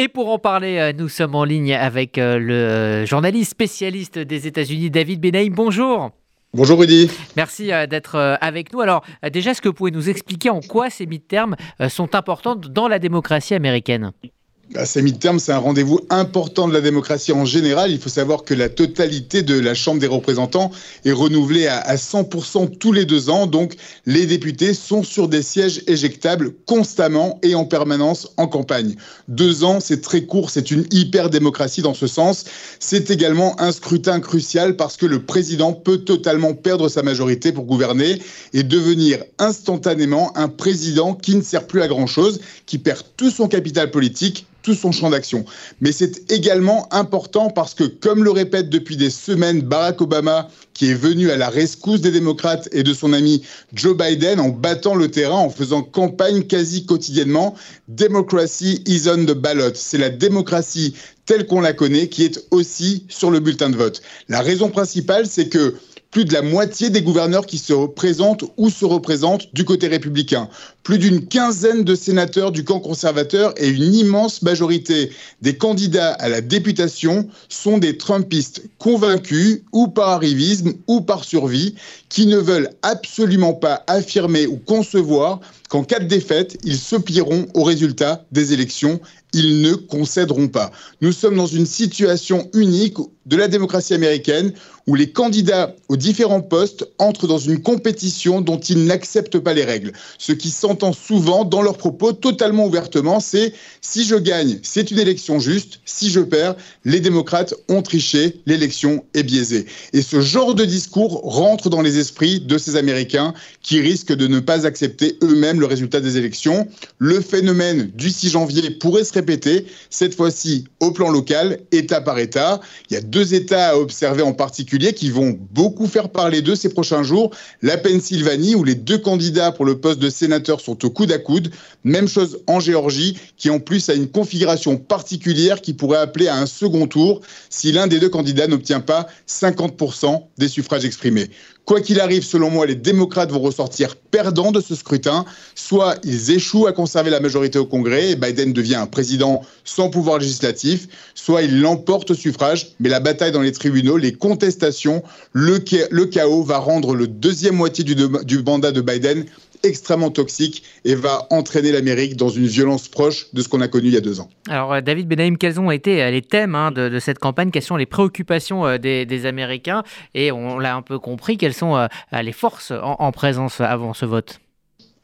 Et pour en parler, nous sommes en ligne avec le journaliste spécialiste des États-Unis, David Benaïm. Bonjour. Bonjour Rudy. Merci d'être avec nous. Alors déjà, est-ce que vous pouvez nous expliquer en quoi ces midterms sont importantes dans la démocratie américaine? Bah, ces midterms, c'est un rendez-vous important de la démocratie en général. Il faut savoir que la totalité de la Chambre des représentants est renouvelée à, 100% tous les deux ans. Donc, les députés sont sur des sièges éjectables constamment et en permanence en campagne. Deux ans, c'est très court. C'est une hyper-démocratie dans ce sens. C'est également un scrutin crucial parce que le président peut totalement perdre sa majorité pour gouverner et devenir instantanément un président qui ne sert plus à grand-chose, qui perd tout son capital politique tout son champ d'action. Mais c'est également important parce que, comme le répète depuis des semaines Barack Obama, qui est venu à la rescousse des démocrates et de son ami Joe Biden en battant le terrain, en faisant campagne quasi quotidiennement, Democracy is on the ballot. C'est la démocratie telle qu'on la connaît qui est aussi sur le bulletin de vote. La raison principale, c'est que plus de la moitié des gouverneurs qui se représentent ou se représentent du côté républicain, plus d'une quinzaine de sénateurs du camp conservateur et une immense majorité des candidats à la députation sont des Trumpistes convaincus ou par arrivisme ou par survie qui ne veulent absolument pas affirmer ou concevoir qu'en cas de défaite, ils se plieront aux résultats des élections ils ne concéderont pas. Nous sommes dans une situation unique de la démocratie américaine où les candidats aux différents postes entrent dans une compétition dont ils n'acceptent pas les règles. Ce qui s'entend souvent dans leurs propos totalement ouvertement, c'est si je gagne, c'est une élection juste, si je perds, les démocrates ont triché, l'élection est biaisée. Et ce genre de discours rentre dans les esprits de ces Américains qui risquent de ne pas accepter eux-mêmes le résultat des élections. Le phénomène du 6 janvier pourrait se répéter, cette fois-ci au plan local, État par État. Il y a deux États à observer en particulier qui vont beaucoup faire parler d'eux ces prochains jours. La Pennsylvanie, où les deux candidats pour le poste de sénateur sont au coude à coude. Même chose en Géorgie, qui en plus a une configuration particulière qui pourrait appeler à un second tour si l'un des deux candidats n'obtient pas 50% des suffrages exprimés. Quoi qu'il arrive, selon moi, les démocrates vont ressortir perdants de ce scrutin. Soit ils échouent à conserver la majorité au Congrès et Biden devient un président sans pouvoir législatif, soit ils l'emportent au suffrage, mais la bataille dans les tribunaux, les contestations, le, chaos va rendre le deuxième moitié du mandat de Biden extrêmement toxique et va entraîner l'Amérique dans une violence proche de ce qu'on a connu il y a deux ans. Alors euh, David Benaïm, quels ont été euh, les thèmes hein, de, cette campagne? Quelles sont les préoccupations euh, des, Américains? Et on l'a un peu compris, quelles sont les forces en présence avant ce vote?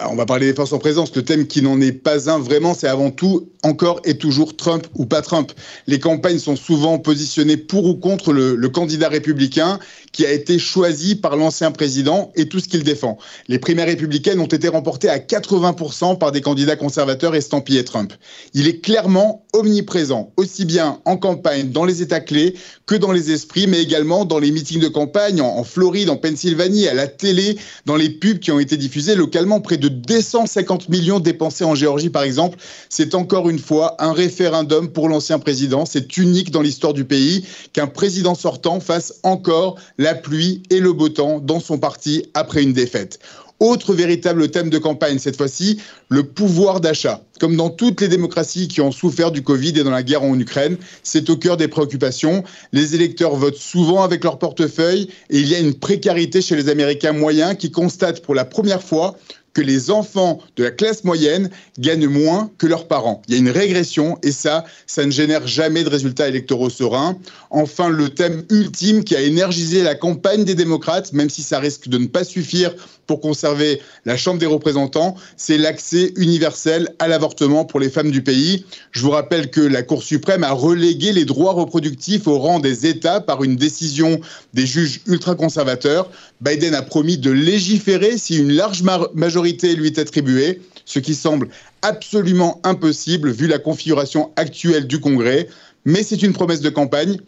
On va parler des forces en présence. Le thème qui n'en est pas un vraiment, c'est avant tout encore et toujours Trump ou pas Trump. Les campagnes sont souvent positionnées pour ou contre le, candidat républicain qui a été choisi par l'ancien président et tout ce qu'il défend. Les primaires républicaines ont été remportées à 80% par des candidats conservateurs estampillés Trump. Il est clairement omniprésent, aussi bien en campagne, dans les États clés, que dans les esprits, mais également dans les meetings de campagne en, en Floride, en Pennsylvanie, à la télé, dans les pubs qui ont été diffusées localement près de de 250 millions dépensés en Géorgie, par exemple. C'est encore une fois un référendum pour l'ancien président. C'est unique dans l'histoire du pays qu'un président sortant fasse encore la pluie et le beau temps dans son parti après une défaite. Autre véritable thème de campagne, cette fois-ci, le pouvoir d'achat. Comme dans toutes les démocraties qui ont souffert du Covid et dans la guerre en Ukraine, c'est au cœur des préoccupations. Les électeurs votent souvent avec leur portefeuille et il y a une précarité chez les Américains moyens qui constatent pour la première fois que les enfants de la classe moyenne gagnent moins que leurs parents. Il y a une régression et ça, ça ne génère jamais de résultats électoraux sereins. Enfin, le thème ultime qui a énergisé la campagne des démocrates, même si ça risque de ne pas suffire pour conserver la Chambre des représentants, c'est l'accès universel à l'avortement pour les femmes du pays. Je vous rappelle que la Cour suprême a relégué les droits reproductifs au rang des États par une décision des juges ultra-conservateurs. Biden a promis de légiférer si une large majorité lui est attribuée, ce qui semble absolument impossible vu la configuration actuelle du Congrès. Mais c'est une promesse de campagne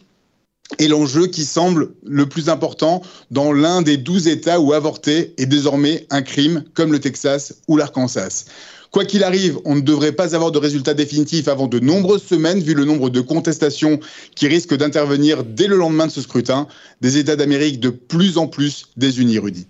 et l'enjeu qui semble le plus important dans l'un des douze États où avorter est désormais un crime, comme le Texas ou l'Arkansas. Quoi qu'il arrive, on ne devrait pas avoir de résultats définitifs avant de nombreuses semaines, vu le nombre de contestations qui risquent d'intervenir dès le lendemain de ce scrutin. Des États d'Amérique de plus en plus désunis, Rudy.